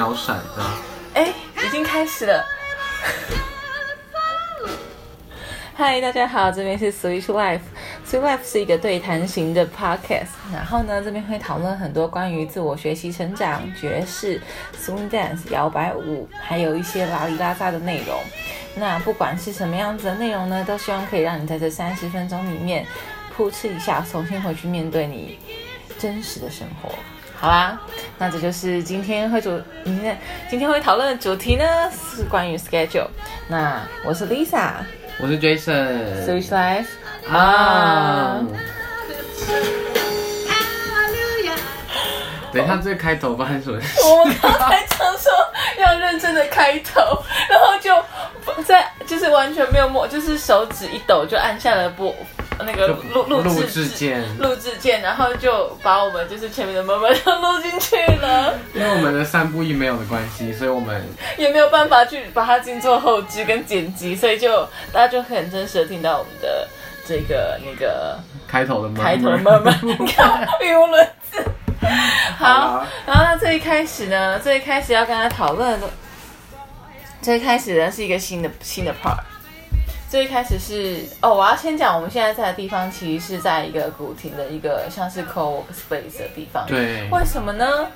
秒闪的。哎，已经开始了。嗨，大家好，这边是 Switch Life。Switch Life 是一个对谈型的 podcast，然后呢，这边会讨论很多关于自我学习、成长、爵士、swing dance、摇摆舞，还有一些拉里拉扎的内容。那不管是什么样子的内容呢，都希望可以让你在这三十分钟里面噗嗤一下，重新回去面对你真实的生活。好啦，那这就是今天会主，今天今天会讨论的主题呢，是关于 schedule。那我是 Lisa。我是 Jason。Switch Life 啊，等一下，这个开头发生什么事？我刚才想说要认真的开头，然后就在就是完全没有摸，就是手指一抖就按下了播那个录录录制制键，录制键，然后就把我们就是前面的慢慢都 录进去了，因为我们的三部一没有的关系，所以我们也没有办法去把它进做后置跟剪辑，所以就大家就很真实的听到我们的这个那个开头的慢开头的慢慢，你看语无伦次。好好，然后呢，最一开始呢，最一开始要跟他讨论的，最一开始呢是一个新的新的 part。最一开始是哦，我要先讲我们现在在的地方，其实是在一个古亭的一个像是 co space 的地方。对为什么呢？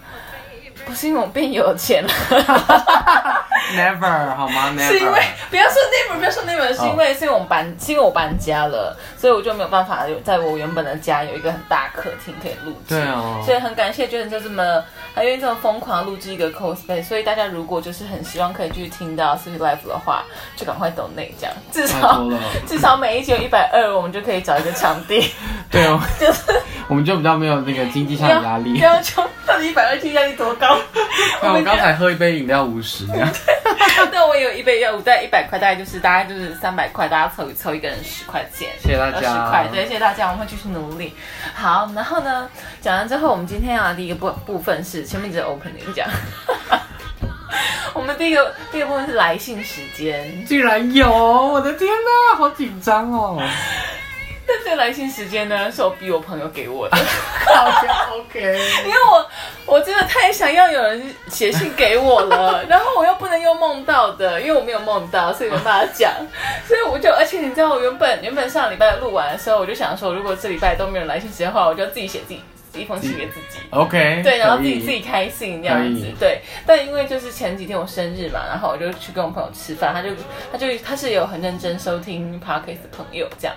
不是因为我变有钱了，never 好吗？是因为？never 不要说 never，不要说 never，是因为是因为我们搬，是因为我搬家了，所以我就没有办法有在我原本的家有一个很大客厅可以录制。对哦所以很感谢 Jason 就这么还愿意这么疯狂地录制一个 cosplay，所以大家如果就是很希望可以继续听到 City Life 的话，就赶快 donate 这样，至少，至少每一集有一百二，我们就可以找一个场地，对哦，就 是我们就比较没有那个经济上的压力不。要求到底一百二听压力多高？那我刚才喝一杯饮料五十，这样 那我有一杯药，大概一百块，大概就是大概就是三百块，大家凑一凑，一个人十块钱。谢谢大家十家。块，对，谢谢大家，我们会继续努力。好，然后呢，讲完之后，我们今天要的第一个部部分是前面只有 opening 讲，我们第一个第一个部分是来信时间。竟然有！我的天哪，好紧张哦。但这个来信时间呢，是我逼我朋友给我的，好呀，OK。因为我我真的太想要有人写信给我了，然后我又不能用梦到的，因为我没有梦到，所以没办法讲，所以我就，而且你知道，我原本原本上礼拜录完的时候，我就想说，如果这礼拜都没有人来信时间的话，我就自己写自己一封信给自己。OK，对，然后自己自己开心这样子，对。但因为就是前几天我生日嘛，然后我就去跟我朋友吃饭，他就他就他是有很认真收听 podcast 的朋友这样，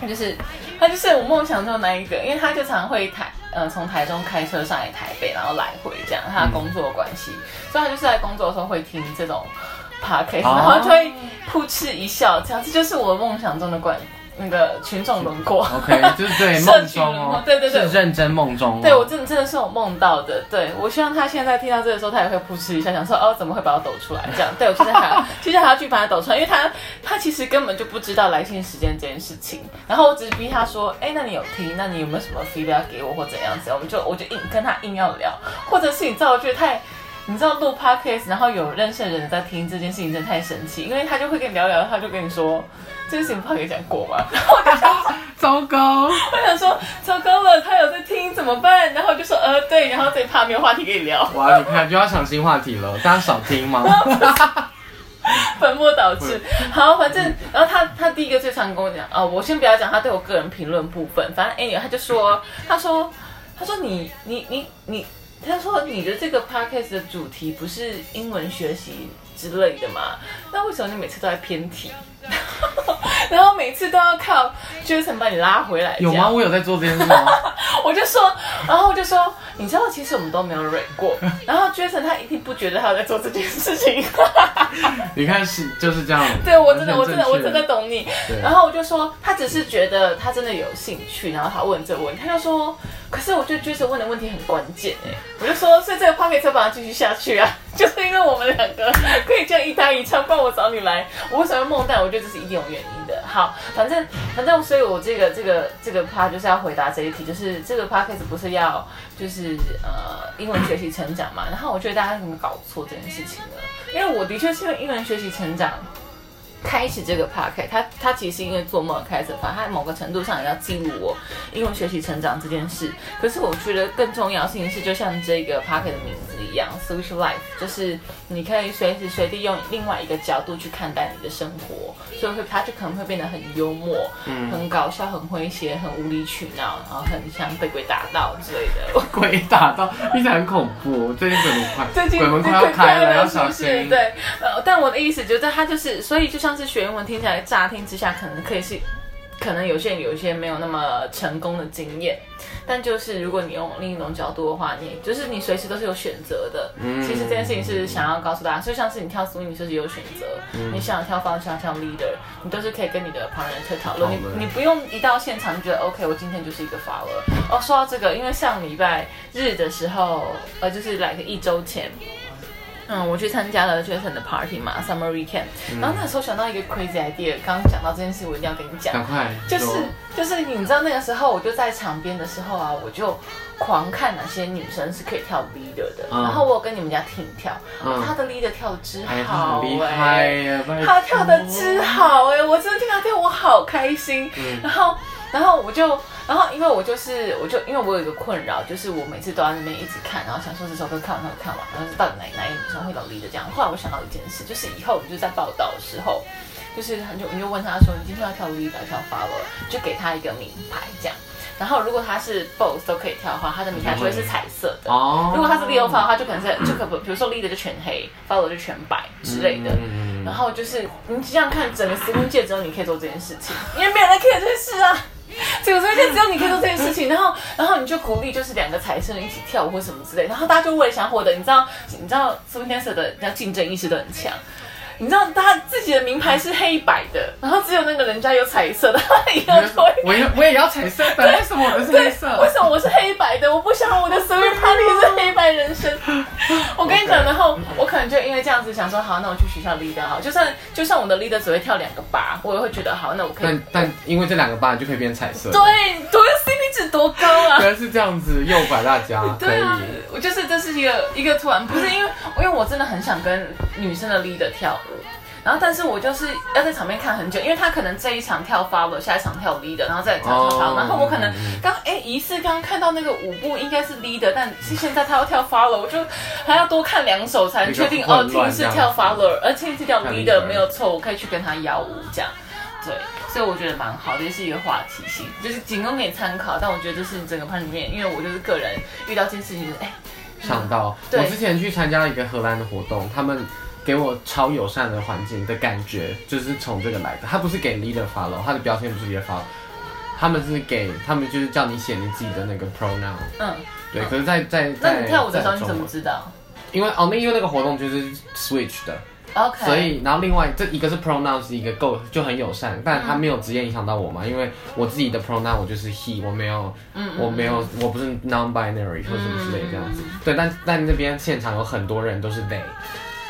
他就是他就是我梦想中的那一个，因为他就常会台呃从台中开车上来台北，然后来回这样，他的工作关系，所以他就是在工作的时候会听这种 podcast，、哦然后就会噗嗤一笑，这样这就是我梦想中的观那个群众轮廓。OK，就是对 梦中哦，对对对是认真梦中哦。对我真的真的是有梦到的，对我希望他现在听到这个时候，他也会扑哧一下，想说哦怎么会把我抖出来这样？对我现在还要其实还要去把它抖出来，因为他他其实根本就不知道来信时间这件事情，然后我只是逼他说，哎，那你有听？那你有没有什么 feedback 给我或怎样子？我们就我就硬跟他硬要聊，或者是你知道，我觉得太。你知道录 podcast，然后有认识的人在听这件事情，真的太神奇，因为他就会跟你聊聊，他就跟你说这件事情不好给讲过吗？然后我就想，糟糕，我想说，糟糕了，他有在听怎么办？然后我就说，呃，对，然后这一趴没有话题可以聊，哇，你看就要想新话题了，大家少听吗？本末倒置。好，反正，然后他他第一个最常跟我讲，哦，我先不要讲他对我个人评论部分，反正 anyway，他就说，他说，他说你你你你，他说你的这个 podcast 的主题不是英文学习之类的嘛？那为什么你每次都在偏题？然后每次都要靠 Jason 把你拉回来，有吗？我有在做这件事吗？我就说，然后我就说，你知道，其实我们都没有蕊过。然后 Jason 他一定不觉得他有在做这件事情。你看是就是这样。对我真的，我真的，我真的懂你。然后我就说，他只是觉得他真的有兴趣，然后他问这个问，他就说，可是我觉得 Jason 问的问题很关键哎。我就说，所以这个 p o c k e t 把它继续下去啊，就是因为我们两个可以这样一搭一唱，不然我找你来，我为什么要梦到？我觉得这是一定有原因的。好，反正反正，所以我这个这个这个 part 就是要回答这一题，就是这个 p o c k e t 不是要就是呃英文学习成长嘛？然后我觉得大家怎么搞错这件事情呢？因为我的确是因为英文学习成长。开始这个 p a s t 他他其实是因为做梦而开始发，他某个程度上也要记录我英文学习成长这件事。可是我觉得更重要的事情是，就像这个 p a s t 的名字一样，Switch Life，就是你可以随时随地用另外一个角度去看待你的生活，所以会它就可能会变得很幽默、嗯很搞笑、很诙谐、很无理取闹，然后很像被鬼打到之类的。鬼打到，听起来很恐怖。最近鬼门快，最近鬼门快要开了，要小心。对，呃，但我的意思就是，他就是，所以就像是学英文，听起来乍听之下可能可以是，可能有些人有一些没有那么成功的经验，但就是如果你用另一种角度的话，你就是你随时都是有选择的。嗯其实这件事情是想要告诉大家，就像是你跳 swing，你就是有选择，嗯你想跳方向跳 leader，你都是可以跟你的旁人去讨论，你你不用一到现场就觉得 OK，我今天就是一个 follower。哦，说到这个，因为上礼拜日的时候，呃，就是来个一周前。嗯，我去参加了 Jason 的 party 嘛，Summer Weekend，、然后那个时候想到一个 crazy idea，刚刚讲到这件事，我一定要跟你讲，赶快就是就是你知道那个时候我就在场边的时候啊，我就狂看哪些女生是可以跳 leader 的，嗯。然后我有跟你们家听跳，嗯。她的 leader 跳的之好很厉哎、害耶，拜托他跳的之好哎、我真的听他跳，我好开心。嗯。然后，然后我就，然后因为我就是，我就因为我有一个困扰，就是我每次都在那边一直看，然后想说这首歌看完，那首歌看完，然后是到底哪哪一个女生会老力的这样。后来我想到一件事，就是以后你就在报道的时候，就是很久你就问他说，你今天要跳 lead 还是跳 follow，就给他一个名牌这样。然后如果他是 both 都可以跳的话，他的名牌就会是彩色的。哦。如果他是 lead follow 的话，就可能是就可比如说 lead 就全黑，follow 就全白之类的。嗯然后就是你这样看，整个 swing 界只有你可以做这件事情，因为没有人 care 这件事啊。整个时间只有你可以做这件事情，然后然后你就鼓励就是两个彩生一起跳舞或什么之类，然后大家就为了想获得，你知道你知道 swing dancer 的那竞争意识都很强。你知道他自己的名牌是黑白的，然后只有那个人家有彩色的，他以后就会我也我也要彩色的，为什么我的是黑色？为什么我是黑白的？我不想我的 swing party 是黑白人生。我跟你讲，然后我可能就因为这样子想说，好，那我去学校 leader 好，就算就算我的 leader 只会跳两个八，我也会觉得好，那我可以但。但因为这两个八就可以变彩色，对，多 CP 值多高啊！原来是这样子诱拐大家，对啊，我就是这是一个一个突然，不是因为因为我真的很想跟女生的 leader 跳舞。然后，但是我就是要在场面看很久，因为他可能这一场跳 follow，下一场跳 leader，然后再跳然后我可能刚哎疑似刚看到那个舞步应该是 leader，但是现在他要跳 follow，我就还要多看两首才能确定哦，听是跳 follow，而听是跳跳 leader leader 没有错，我可以去跟他邀舞这样。对，所以我觉得蛮好的，也是一个话题性，就是仅供给你参考。但我觉得这是整个班里面，因为我就是个人遇到这件事情，就是哎，想到对我之前去参加了一个荷兰的活动，他们给我超友善的环境的感觉，就是从这个来的。他不是给 leader follow，他的标签不是 leader follow，他们是给他们就是叫你写你自己的那个 pronoun。嗯，对，可是在，在在那你跳舞的时候你怎么知道因为哦，那因为那个活动就是 switch 的，？OK，所以然后另外这一个是 pronoun 是一个够就很友善，但他没有直接影响到我嘛，因为我自己的 pronoun 我就是 he，我没有嗯我没有我不是 non-binary 或什么之类这样子。对，但但那边现场有很多人都是 they。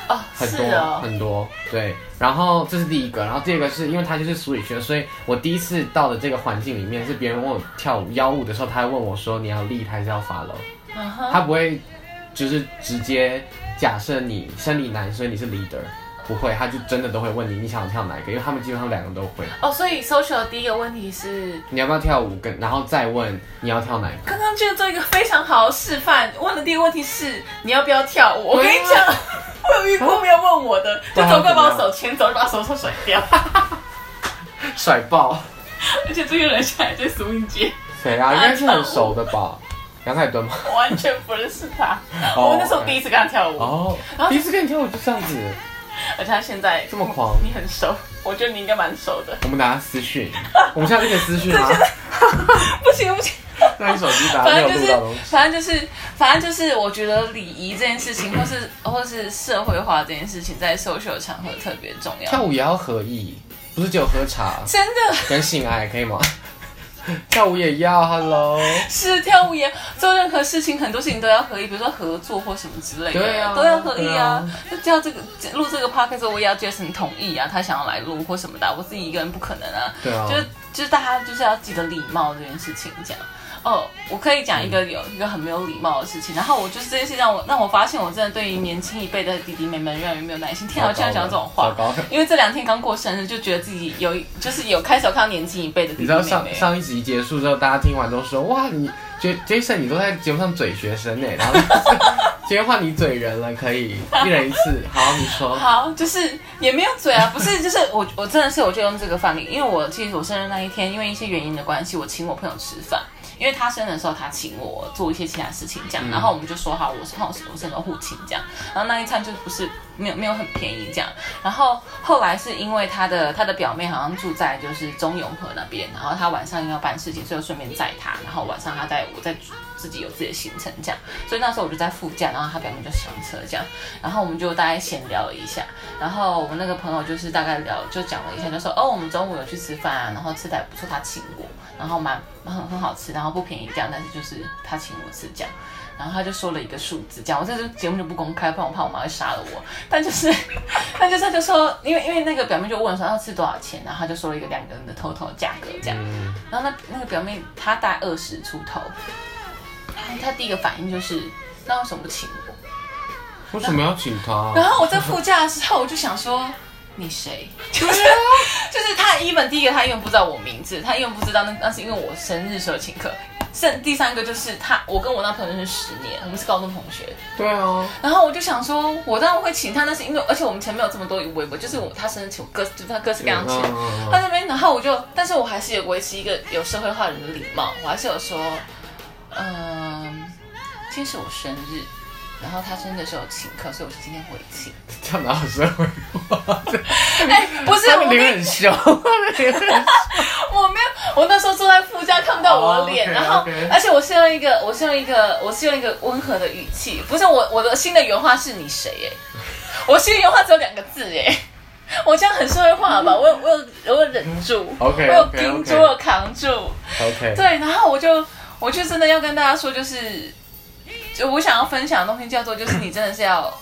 哦，很多、哦，很多，对。然后这是第一个，然后第二个是因为他就是 switch，的所以我第一次到的这个环境里面，是别人问我跳舞邀舞的时候，他还问我说你要 lead 还是要 follow，、嗯，他不会就是直接假设你生理男，所以你是 leader，不会，他就真的都会问你你想跳哪一个，因为他们基本上两个都会。哦，所以 social 的第一个问题是，你要不要跳舞？跟然后再问你要跳哪一个。刚刚就做一个非常好的示范。问的第一个问题是你要不要跳舞？我跟你讲，我有遇过没有问我的，就走过来把我手牵走，就把手手甩掉。甩爆！而且这个人现在在 swing 界，谁啊？应该是很熟的吧？杨凯敦吗？我完全不认识他。哦我那时候第一次跟他跳舞，哦然，后第一次跟你跳舞就这样子，而且他现在这么狂。你很熟，我觉得你应该蛮熟的。我们等下私讯，我们现在就可以私讯 吗？不行不行，那你手机打没有录到东西。，反正就是，反正就是，我觉得礼仪这件事情，或是或是社会化这件事情，在 social 场合特别重要。跳舞也要合意，不是只有喝茶真的跟性爱可以吗？跳舞也要，Hello。是跳舞也做任何事情，很多事情都要合意，比如说合作或什么之类的，对啊都要合意啊对。就叫这个录这个 podcast，我也要 Jason 同意啊，他想要来录或什么的，我自己一个人不可能啊。对啊就是就是大家就是要记得礼貌这件事情，这样。哦，我可以讲一个有一个很没有礼貌的事情，然后我就是这件事让我让我发现我真的对于年轻一辈的弟弟妹妹越来越没有耐心。天啊，我竟然讲这种话因为这两天刚过生日，就觉得自己有就是有开始有看到年轻一辈的弟弟你知道上妹妹。上一集结束之后，大家听完都说哇，你觉 Jason 你都在节目上嘴学生呢，然后 今天换你嘴人了，可以一人一次。好，你说。好，就是也没有嘴啊，不是，就是我我真的是我就用这个范例，因为我其实我生日那一天，因为一些原因的关系，我请我朋友吃饭。因为他生日的时候，他请我做一些其他事情，这样，然后我们就说好，我是我是我生日互请这样，然后那一餐就不是没有没有很便宜这样，然后后来是因为他的他的表妹好像住在就是中永和那边，然后他晚上要办事情，所以顺便载他，然后晚上他带我在自己有自己的行程这样，所以那时候我就在副驾，然后他表妹就上车这样，然后我们就大概闲聊了一下，然后我们那个朋友就是大概聊就讲了一下，就说哦我们中午有去吃饭啊，然后吃的还不错，他请我，然后蛮很很好吃，然后不便宜这样，但是就是他请我吃这样。然后他就说了一个数字，这样我这个节目就不公开，不然我怕我妈会杀了我。但就是，但就是他就说，因为因为那个表妹就问说要吃多少钱，然后他就说了一个两个人的 total 价格这样。嗯，然后那那个表妹她大概二十出头，她她第一个反应就是，那为什么不请我？为什么要请他？然后我在副驾的时候，我就想说。你谁？就是就是他，even 第一个他因为不知道我名字，他因为不知道那那是因为我生日时候请客。剩第三个就是他，我跟我那朋友认识十年，我们是高中同学。对啊，然后我就想说，我当然会请他，那是因为而且我们前面有这么多微博，就是我他生日请我各就是他各式各样请，嗯他那边，然后我就，但是我还是有维持一个有社会化人的礼貌，我还是有说，嗯，今天是我生日，然后他生日的时候请客，所以我是今天回请。这样哪有社会化？哎，不是，我没脸很凶，脸很凶。我没有，我那时候坐在副驾看不到我的脸，然后而且我是用一个，我是用一个，我是用一个温和的语气，不是我我的新的原话是你谁哎，我新的原话只有两个字哎。我这样很社会化吧？我有我有我有忍住我有盯住，我有扛住。OK，对，然后我就我就真的要跟大家说，就是就我想要分享的东西叫做，就是你真的是要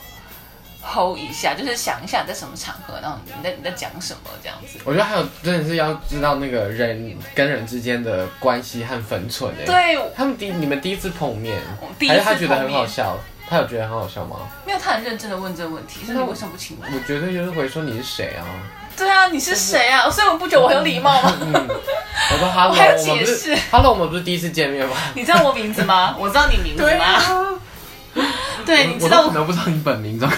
hold 一下，就是想一下在什么场合，然后你在你在讲什么这样子。我觉得还有真的是要知道那个人跟人之间的关系和分寸诶。，对，他们第你们第一次碰面第一，次还是他觉得很面好笑？他有觉得很好笑吗？没有，他很认真的问这个问题，说你为什么不请我？我觉得就是回说你是谁啊？对啊，你是谁啊？所以我不觉得我很有礼貌吗？嗯，我说 Hello，我还要我们不解释是 Hello，我们不是第一次见面吗？你知道我名字吗？我知道你名字吗？啊，对，你知道我都可能不知道你本名，知道吗？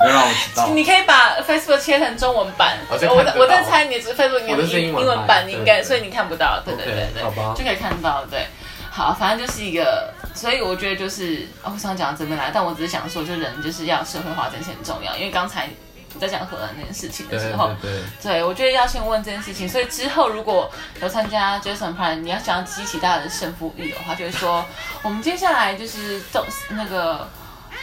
没有让我知道。你可以把 Facebook 切成中文版，我在我在猜你的 Facebook 你我的是英英文版你应该对对所以你看不到，对对对对，就可以看到，对。好，反正就是一个，所以我觉得就是，哦我想讲到这边来，但我只是想说，就人就是要社会化，这件事很重要。因为刚才我在讲荷兰那件事情的对对时候，对，对，我觉得要先问这件事情，所以之后如果有参加 Jason Prime，你要想要激起大家的胜负欲的话，就是说我们接下来就是动那个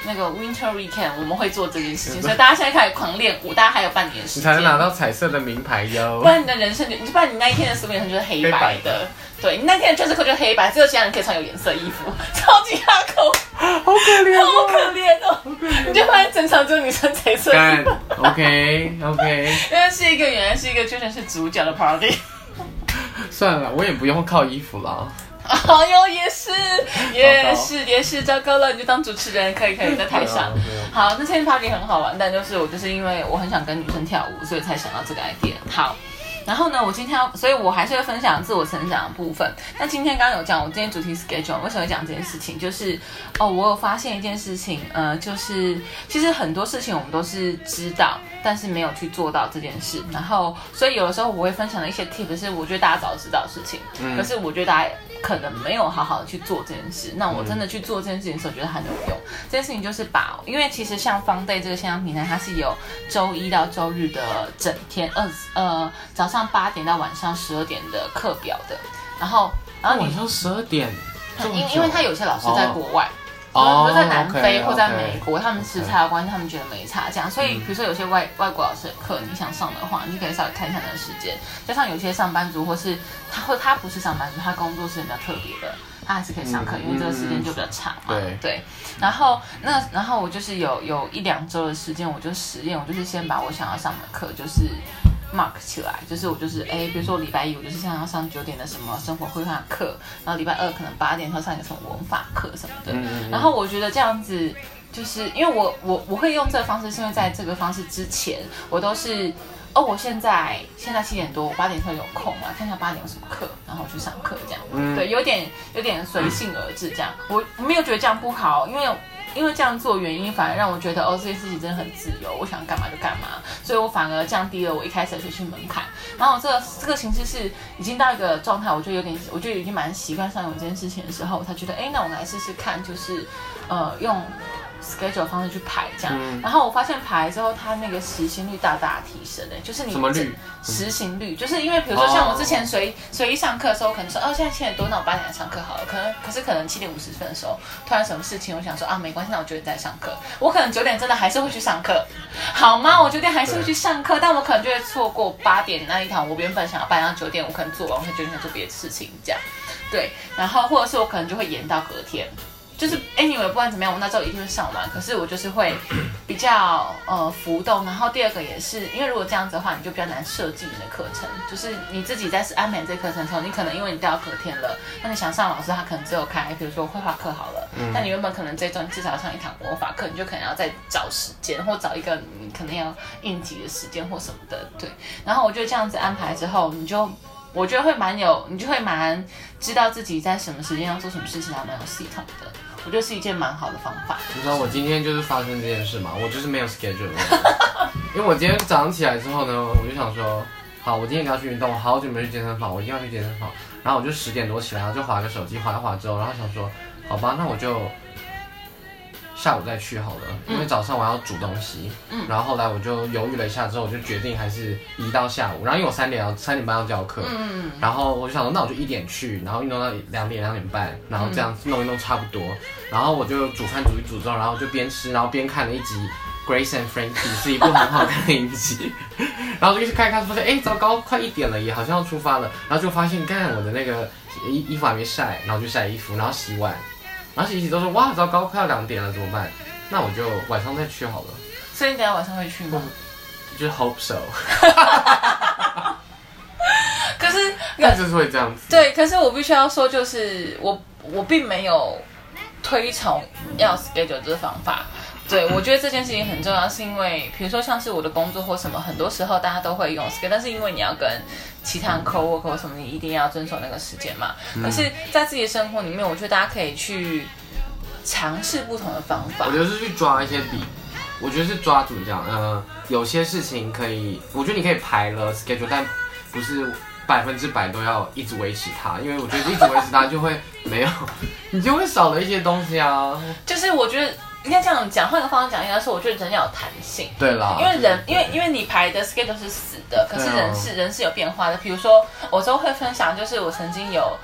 那个 Winter Weekend，我们会做这件事情，所以大家现在开始狂练舞，大家还有半年时间，你才能拿到彩色的名牌哟不。然你的人生就，不然你那一天的所有人生就是黑白黑白的，对你那天的 dress code 就是黑白，只有其他人可以穿有颜色衣服，超级哈扣，好可怜好可怜哦，你就发现整场只有你穿彩色衣干服。，OK OK，原来是一个，原来是一个，居然是主角的 party。算了，我也不用靠衣服啦。哦哟，也是，也是，也是，糟糕了，你就当主持人，可以，可以在台上。好，那天 party 很好玩，但就是我就是因为我很想跟女生跳舞，所以才想到这个 idea。好。然后呢，我今天要，所以我还是会分享自我成长的部分。那今天刚刚有讲，我今天主题 schedule 为什么讲这件事情？就是哦，我有发现一件事情，呃，就是其实很多事情我们都是知道，但是没有去做到这件事。然后，所以有的时候我会分享的一些 tip 是我觉得大家早知道的事情，可是我觉得大家可能没有好好的去做这件事。那我真的去做这件事情的时候，觉得很有用。这件事情就是把，因为其实像 Fun Day 这个线上平台，它是有周一到周日的整天二呃早上八点到晚上十二点的课表的。然后，然后你晚上十二点，因因为他有些老师在国外，哦比如说在南非或在美国，他们时差的关系，他们觉得没差这样。所以比如说有些外外国老师的课你想上的话，你可以稍微看一下那个时间。加上有些上班族或是他或他不是上班族，他工作是比较特别的。他还是可以上课，嗯因为这个时间就比较长嘛。对对，然后那然后我就是有有一两周的时间，我就实验，我就是先把我想要上的课，就是 mark 起来，就是我就是哎，比如说礼拜一我就是像要上九点的什么生活绘画课，然后礼拜二可能八点要上一个什么文法课什么的，然后我觉得这样子就是因为我我我会用这个方式，是因为在这个方式之前我都是。哦，我现在现在七点多，我八点课有空嘛？看一下八点有什么课，然后去上课这样。嗯，对，有点有点随性而至这样。我没有觉得这样不好，因为因为这样做原因反而让我觉得哦，这件事情真的很自由，我想干嘛就干嘛，所以我反而降低了我一开始的学习门槛。然后这个这个形式是已经到一个状态，我就有点，我就已经蛮习惯上有这件事情的时候，才觉得哎，那我来试试看，就是呃用。Schedule 方式去排这样，然后我发现排之后，它那个实行率大大提升诶，就是你什么率？实行率，就是因为比如说像我之前随随意上课的时候，可能说哦现在七点多，那我八点来上课好了，可能可是可能七点五十分的时候，突然什么事情，我想说啊没关系，那我九点再上课，我可能九点真的还是会去上课，好吗？我九点还是会去上课，但我可能就会错过八点那一堂，我原本想要办到九点，我可能做完，我会九点做别的事情这样，对，然后或者是我可能就会延到隔天。就是 anyway，不管怎么样，我那时候一定会上完。可是我就是会 比较呃浮动。然后第二个也是，因为如果这样子的话，你就比较难设计你的课程。就是你自己在安排这课程的时候，你可能因为你调到隔天了，那你想上老师他可能只有开，比如说绘画课好了。嗯。那你原本可能这周至少要上一堂魔法课，你就可能要再找时间，或找一个你可能要应急的时间或什么的。对。然后我觉得这样子安排之后，你就我觉得会蛮有，你就会蛮知道自己在什么时间要做什么事情，还蛮有系统的。我觉得是一件蛮好的方法。你知道我今天就是发生这件事嘛？我就是没有 schedule，因为我今天早上起来之后呢，我就想说，好，我今天一定要去运动，我好久没去健身房，我一定要去健身房。然后我就十点多起来，然后就划个手机，划一划之后，然后想说，好吧，那我就。下午再去好了，因为早上我要煮东西。嗯，然后后来我就犹豫了一下，之后我就决定还是移到下午。然后因为我三点要三点半要教课，嗯然后我就想说，那我就一点去，然后运动到两点两点半，然后这样弄一弄差不多。然后我就煮饭煮一煮之后，然后就边吃，然后边看了一集《Grace and Frankie》，是一部很好看的影集。然后就一直看看，发现哎，糟糕，快一点了，也好像要出发了。然后就发现，看我的那个衣衣服还没晒，然后就晒衣服，然后洗碗。然后一起都说哇，糟糕，快要两点了，怎么办？那我就晚上再去好了。所以你等下晚上会去吗？就是 hope so。可是，那就是会这样子。对，可是我必须要说，就是我我并没有推崇要 schedule 这个方法。对，我觉得这件事情很重要，是因为比如说像是我的工作或什么，很多时候大家都会用 schedule，但是因为你要跟其他人 co work 或什么，你一定要遵守那个时间嘛。可是，在自己的生活里面，我觉得大家可以去尝试不同的方法。我觉得是去抓一些笔，我觉得是抓怎么讲？呃，有些事情可以，我觉得你可以排了 schedule，但不是百分之百都要一直维持它，因为我觉得一直维持它就会没有，你就会少了一些东西啊。就是我觉得。应该这样讲，换个方式讲，应该是我觉得人要有弹性。对啦，因为人，因为因为你排的 schedule 是死的，可是人是人是有变化的。比如说，我都会分享，就是我曾经有，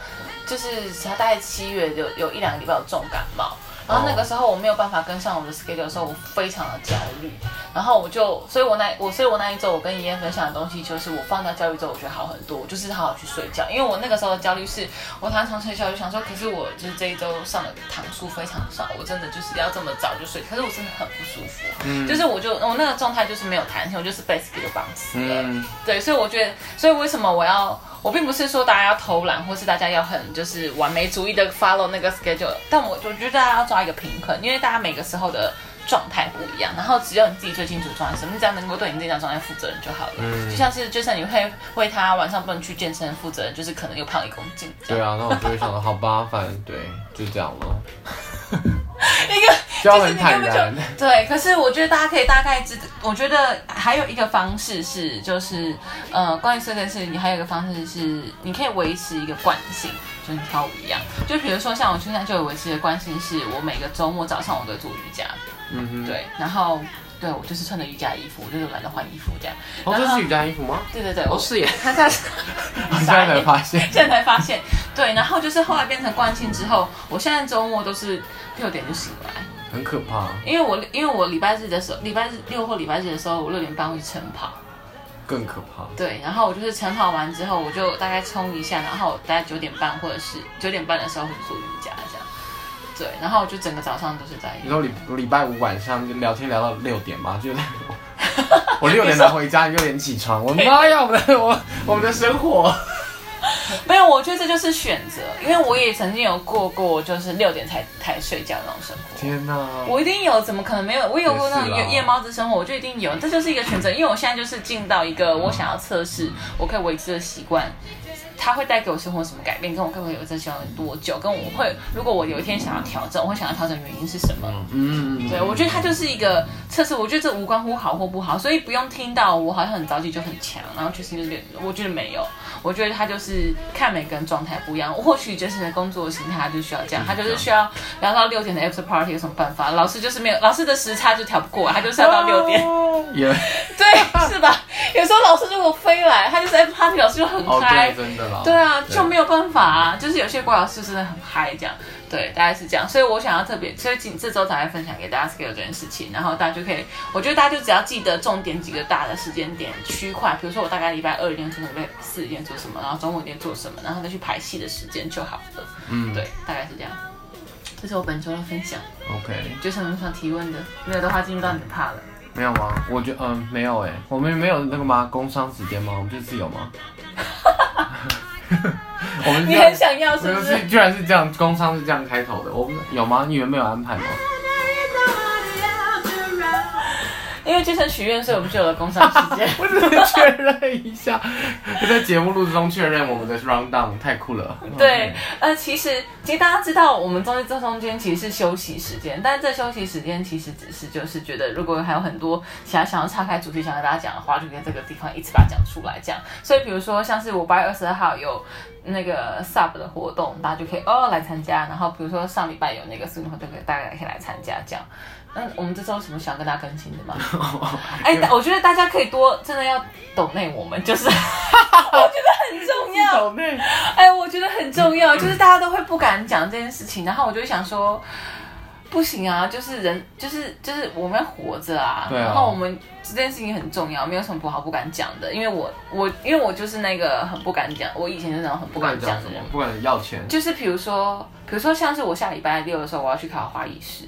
就是他大概七月有有一两个礼拜有重感冒。然后那个时候我没有办法跟上我的 schedule 的时候，我非常的焦虑。然后我就，所以我那我所以我那一周我跟妍妍分享的东西，就是我放掉焦虑之后，我觉得好很多。我就是好好去睡觉，因为我那个时候的焦虑是，我常常睡觉就想说，可是我就是这一周上的堂数非常少，我真的就是要这么早就睡，可是我真的很不舒服。嗯，就是我就我那个状态就是没有弹性，我就是被 schedule 绑死了。嗯，对，所以我觉得，所以为什么我要？我并不是说大家要偷懒，或是大家要很就是完美主义的 follow 那个 schedule，但我我觉得大家要抓一个平衡，因为大家每个时候的状态不一样，然后只有你自己最清楚状态什么，你只要能够对你自己的状态负责任就好了。嗯，就像是就像你会为他晚上不能去健身负责任，就是可能又胖一公斤。对啊，那我就会想到好吧，反正对，就这样了。一个就是你根本就对，可是我觉得大家可以大概知，我觉得还有一个方式是，就是呃，关于这件事，你还有一个方式是，你可以维持一个惯性，就跟跳舞一样。就比如说像我现在就有维持的惯性，是我每个周末早上我都做瑜伽，嗯哼，对，然后对我就是穿着瑜伽衣服，我就是懒得换衣服这样。哦，这是瑜伽衣服吗？对对对，哦是耶，他在现在才发现，现在才发现，对，然后就是后来变成惯性之后，我现在周末都是。六点就醒来，很可怕。因为我因为我礼拜日的时候，礼拜日六或礼拜日的时候，我六点半会晨跑，更可怕。对，然后我就是晨跑完之后，我就大概冲一下，然后大概九点半或者是九点半的时候会做瑜伽。对，然后我就整个早上都是在。你说礼礼拜五晚上就聊天聊到六点吗？就在。我六点才回家，你六点起床，我妈呀，我们的我我们的生活。没有，我觉得这就是选择，因为我也曾经有过过，就是六点才才睡觉那种生活。天哪！我一定有，怎么可能没有？我有过那种夜夜猫子生活，我就一定有，这就是一个选择。因为我现在就是进到一个我想要测试，我可以维持的习惯，它会带给我生活什么改变，跟我可不可以有这习惯多久，跟我会，如果我有一天想要调整，我会想要调整原因是什么？嗯，对，我觉得它就是一个测试，我觉得这无关乎好或不好，所以不用听到我好像很着急就很强，然后确实就是我觉得没有，我觉得他就是看每个人状态不一样，或许就是的工作形态他就需要这样，他就是需要聊到六点的 after party 有什么办法？老师就是没有，老师的时差就调不过来，他就是要到六点，也对，是吧？有时候老师如果飞来，他就是 after party，老师就很哦，嗨对，，真的啦。对啊，就没有办法啊，就是有些国老师真的很嗨，这样，对，大概是这样，所以我想要特别，所以今这周才来分享给大家 scale 这件事情，然后大家就可以，我觉得大家就只要记得重点几个大的时间点区块，比如说我大概礼拜二一定做什么，礼拜四一定做什么，然后中午一定做什么，然后再去排戏的时间就好了，嗯，对，大概是这样。这是我本周的分享，，OK，就是有想提问的？没有的话，进入到你的 part 了。没有吗？我觉嗯没有哎，我们没有那个吗？工商时间吗？我们这次有吗？我们你很想要是不是？是居然是这样，工商是这样开头的，我们有吗？你们没有安排吗？因为健身许愿，所以我们就有了工商时间。我只是确认一下，就在节目录制中确认我们的 round down，太酷了。对，呃，其实其实大家知道，我们中间这中间其实是休息时间，但这休息时间其实只是就是觉得，如果还有很多其他想要岔开主题想跟大家讲的话，就在这个地方一次把它讲出来，这样。所以比如说像是我八月二十二号有那个 sub 的活动，大家就可以哦来参加。然后比如说上礼拜有那个 s 活动，就可以大家可以来参加这样。那我们这周有什么想跟大家更新的吗？哎、我觉得大家可以多真的要抖内我们，就是 我觉得很重要。抖内哎，我觉得很重要，就是大家都会不敢讲这件事情，然后我就会想说，不行啊，就是人，就是就是我们要活着啊，对啊然后我们这件事情很重要，没有什么不好不敢讲的，因为我我因为我就是那个很不敢讲，我以前是那种很不不敢敢讲的人，，不敢要钱。就是比如说，比如说像是我下礼拜六的时候，我要去考花艺师，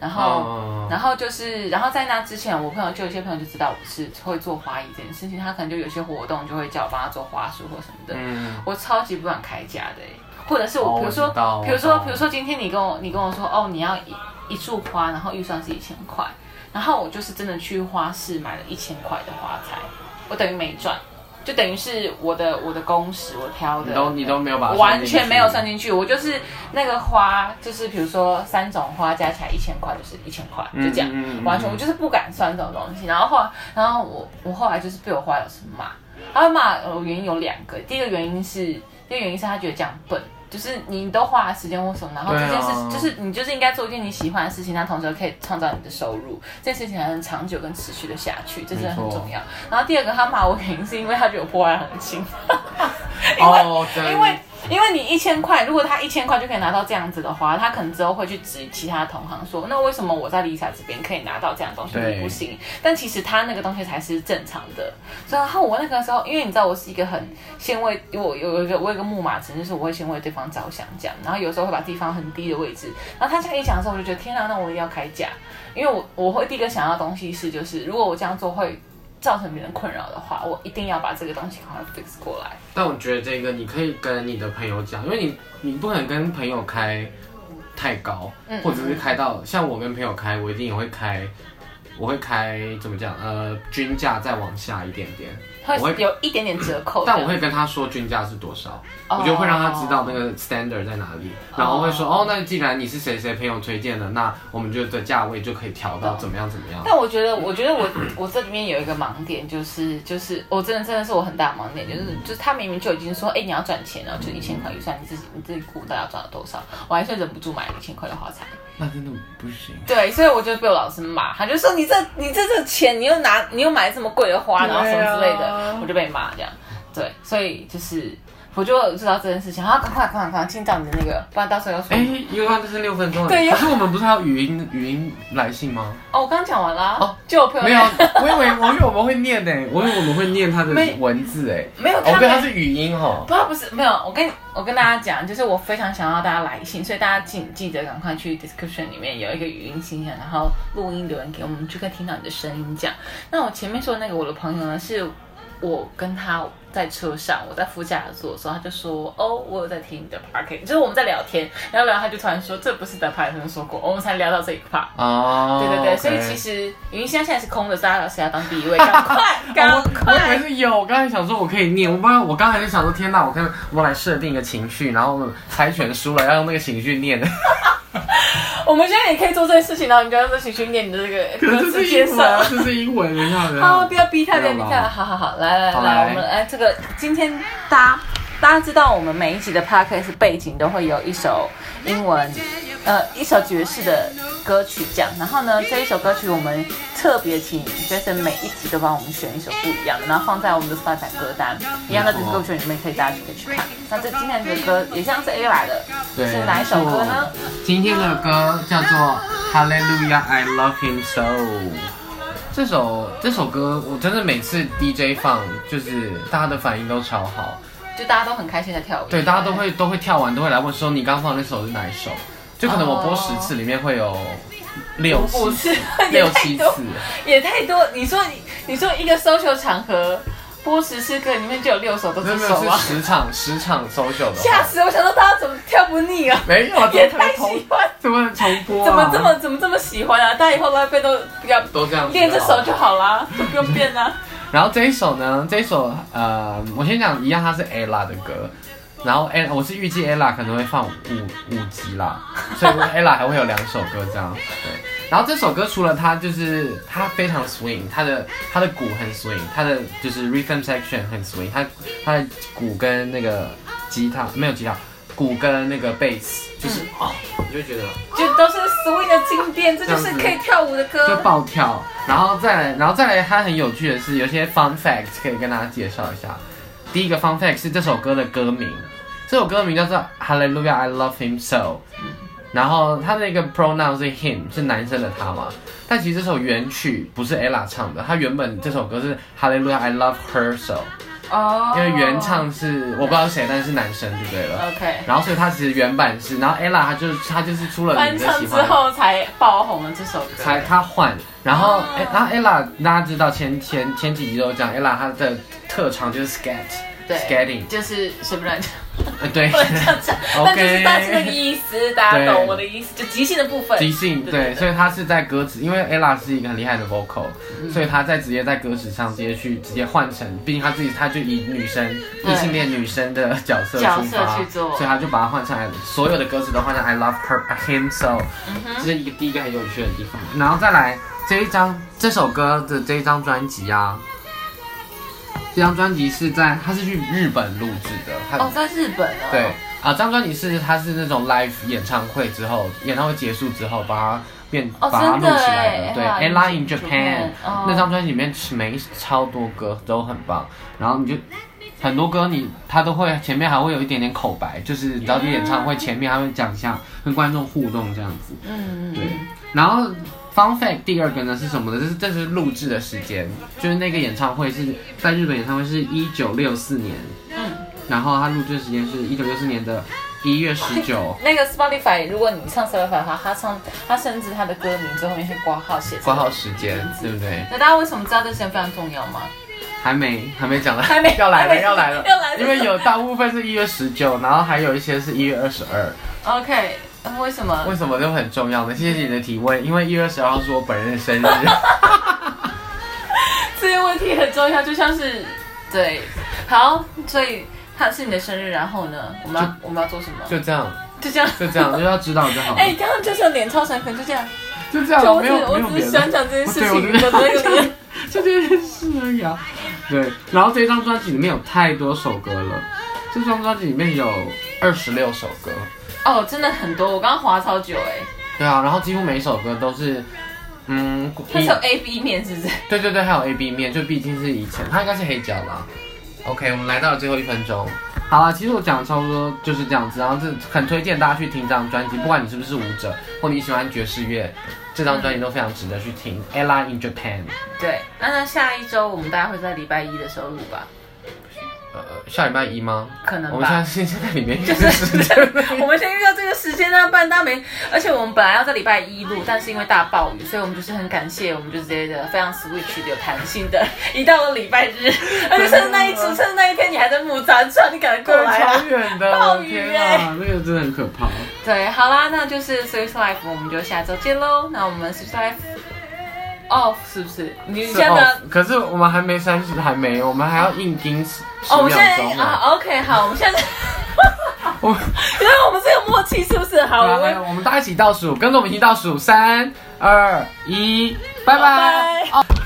然后。嗯然后就是，然后在那之前，我朋友就有些朋友就知道我是会做花艺这件事情，他可能就有些活动就会叫我帮他做花束或什么的。嗯，我超级不敢开价的、欸，或者是我，哦比如说比如说，比如说今天你跟我，你跟我说，哦，你要一一束花，然后预算是一千块，然后我就是真的去花市买了一千块的花材，我等于没赚，就等于是我的我的工时我挑的，你都你都没有把完全没有算进去，我就是那个花，就是比如说三种花加起来一千块，就是一千块，就这样，嗯嗯嗯完全我就是不敢算这种东西。然后后来，然后我我后来就是被我花老师骂，他骂我原因有两个，第一个原因是，第一个原因是他觉得这样笨。就是你都花了时间或什么，然后这件事、啊就是你就是应该做一件你喜欢的事情，那同时可以创造你的收入，这件事情才能长久跟持续的下去，这真的很重要。然后第二个他骂我原因是因为他觉得我破坏很轻，因为、因为因为你一千块，如果他一千块就可以拿到这样子的话，他可能之后会去指其他同行说，那为什么我在 Lisa 这边可以拿到这样东西，你不行？但其实他那个东西才是正常的。然后我那个时候，因为你知道我是一个很先为我有一个我有个木马程，就是我会先为对方着想这样，然后有时候会把地方很低的位置，然后他这样一讲的时候，我就觉得天啊，那我一定要开价，因为我我会第一个想要的东西是，就是如果我这样做会。造成别人困扰的话，我一定要把这个东西赶快 fix 过来。但我觉得这个你可以跟你的朋友讲，因为你你不可能跟朋友开太高，嗯或者是开到像我跟朋友开，我一定也会开，我会开怎么讲？呃，均价再往下一点点，会我会有一点点折扣，但我会跟他说均价是多少，哦我就会让他知道那个 standard 在哪里，然后会说哦，那既然你是谁谁朋友推荐的，那我们就的价位就可以调到怎么样怎么样。但我觉得，我觉得我 我这里面有一个盲点，就是就是我真的真的是我很大的盲点，就是就是他明明就已经说，哎、你要赚钱了，就一千块预算，你自己你自己估大概赚了多少，我还是忍不住买了一千块的花材。那真的不行。对，所以我就被我老师骂，他就说你这你这这钱，你又拿你又买这么贵的花，然后什么之类的啊，我就被骂这样。对，所以就是我就知道这件事情，然后赶快赶快赶快进到你的那个，不然到时候要说。哎，因为这是六分钟了。对可是我们不是还有语音语音来信吗？哦，我刚讲完啦。哦，就我朋友没有，我以为我以为我们会念呢，我以为我们会念他的文字哎。没有，哦，他对，它没是语音哈。不，不是没有。我跟我跟大家讲，就是我非常想要大家来信，所以大家请记得赶快去 description 里面有一个语音信箱，然后录音留言给我们，就可以听到你的声音讲。那我前面说的那个我的朋友呢，是我跟他在车上，我在副驾座的时候，他就说：“哦，我有在听你的 p a r k 就是我们在聊天，然后聊他就突然说：“这不是的 p a r k 说过。”我们才聊到这一 part。哦，对对对，所以其实语音箱现在是空的，所以大家谁要当第一位？赶快，赶快我我以为！是有，我刚才想说我可以念，我不知道，我刚才就想说，天哪，我看我们来设定一个情绪，然后我们猜拳输了要用那个情绪念，我们现在也可以做这件事情，然后你就用这情绪念你的这个歌可是这是词介绍英文。啊，这是英文，等一下，等一下好，不要逼他，不要逼他。没有啦好好好，来来我们来这个今天大家大家知道，我们每一集的 podcast 背景都会有一首英文，呃，一首爵士的歌曲这样。然后呢，这一首歌曲我们特别请 Jason 每一集都帮我们选一首不一样的，然后放在我们的 Spotify 歌单，一样的没错歌曲里面可以大家可以去看。那这今天的歌也像是 A 来的，是哪一首歌呢？今天的歌叫做《Hallelujah I Love Him So》。这首这首歌，我真的每次 DJ 放，就是大家的反应都超好，就大家都很开心的跳舞，对，大家都会都会跳完，都会来问说你刚放的那首是哪一首？就可能我播十次，里面会有六五七次，六 也太多七次，也太多。你说你你说一个 social 场合播十次歌，里面就有六首都没有没有是首啊，是十场十场 social 的话，吓死我！想说大家怎么跳不腻啊？没有啊，也太喜欢，怎么重播、啊？怎么这么怎么这么喜欢啊？大家以后来背都不要都这样子练这首就好啦，就不用变啦。然后这一首呢，这一首呃，我先讲一样，它是 ella 的歌。然后 ella 我是预计 ella 可能会放五五集啦，所以 ella 还会有两首歌这样。对，然后这首歌除了它就是它非常 swing，它的它的鼓很 swing，它的就是 rhythm section 很 swing，它它的鼓跟那个吉他没有吉他，鼓跟那个 bass 就是、哦，你就觉得就都是 swing 的经典，这就是可以跳舞的歌就爆。跳，然后再来，然后再来，它很有趣的是，有些 fun facts 可以跟大家介绍一下。第一个 fun fact 是这首歌的歌名，这首歌名叫做 Hallelujah I Love Him So，然后他的那个 pronoun 是 him，是男生的他嘛，但其实这首原曲不是 ella 唱的，他原本这首歌是 Hallelujah I Love Her So，哦。因为原唱是我不知道谁，但是是男生就对了。OK，然后所以他其实原版是，然后 ella 她就是她就是出了翻名的喜欢。后才爆红了这首歌。才他换，然后然后 ella 大家知道前前前几集都有讲 ella 她的特长就是 scat 对 skating，就是随便乱讲，呃 对。不，能这样讲，但就是大致那个意思，大家懂我的意思，就即兴的部分。即兴对对，所以他是在歌词，因为 ella 是一个很厉害的 vocal，、所嗯以他在直接在歌词上直接去直接换成，毕竟他自己他就以女生对。异性恋女生的角色角出发，色去做。所以他就把它换成来，所有的歌词都换成 I love her him so，、这是一个第一个很有趣的地方。然后再来这一张这首歌的这一张专辑啊，这张专辑是在他是去日本录制的，他、哦，在日本哦。对啊，这张专辑是他是那种 live 演唱会之后，演唱会结束之后把它变、哦把它录起来的，对 Ella in，Ella in 哦那张专辑里面每超多歌都很棒，然后你就。很多歌你他都会前面还会有一点点口白，就是你知道，就演唱会前面还会讲一下跟观众互动这样子。嗯，嗯对，然后 fun fact 第二个呢是什么呢？这是这是录制的时间，就是那个演唱会是在日本演唱会是一九六四年，嗯，然后他录制的时间是一九六四年的一月十九，那个 Spotify，如果你唱 Spotify 的话，他唱他甚至他的歌名最后面会挂号写挂号时间，对不对？那大家为什么知道这时间非常重要吗？还没还没讲 了，还没要来了要来了。要来了。因为有大部分是一月十九，然后还有一些是一月二十二，OK，呃为什么？为什么都很重要呢？谢谢你的提问，因为一月二十二号是我本人的生日。这个问题很重要，就像是对，好，所以他是你的生日，然后呢，我们要我们要做什么？就这样，就这样。就这样，就要知道就好了。哎，刚刚就是脸超闪，可能，就这样。就这样，就我没有我只。是想讲这件事情的那个。就这件事而已啊。对，然后这张专辑里面有太多首歌了，这张专辑里面有二十六首歌。哦，真的很多，我刚刚滑超久哎。对啊，然后几乎每一首歌都是，嗯，它是有 A B 面是不是？对对对，还有 A B 面，就毕竟是以前，它应该是黑胶啦。OK，我们来到了最后一分钟。好了，其实我讲的差不多就是这样子，然后这很推荐大家去听这张专辑，不管你是不是舞者或你喜欢爵士乐，这张专辑都非常值得去听。Ella in Japan，对，那那下一周我们大概会在礼拜一的时候录吧，呃，下礼拜一吗？可能我们现在现在里面就就是 是我们先遇到这个时间呢，不然大家没。而且我们本来要在礼拜一录，但是因为大暴雨，所以我们就是很感谢，我们就直接的非常 switch 的有弹性的，一到了礼拜日。而且趁着那一趁着那一天你还在木栅站，你赶快过来超啊！远的，暴雨啊，那个真的很可怕。对，好啦，那就是 Swiss Life，我们就下周见喽。那我们 Swiss Life off 是不是？你是现在哦，可是我们还没三十，还没，我们还要硬盯哦，我们现在。啊，OK，好，我们现在。我 原来我们是有默契，是不是？好，我对啊还有们我们大家一起倒数，跟着我们一起倒数，三二一，拜拜拜。拜。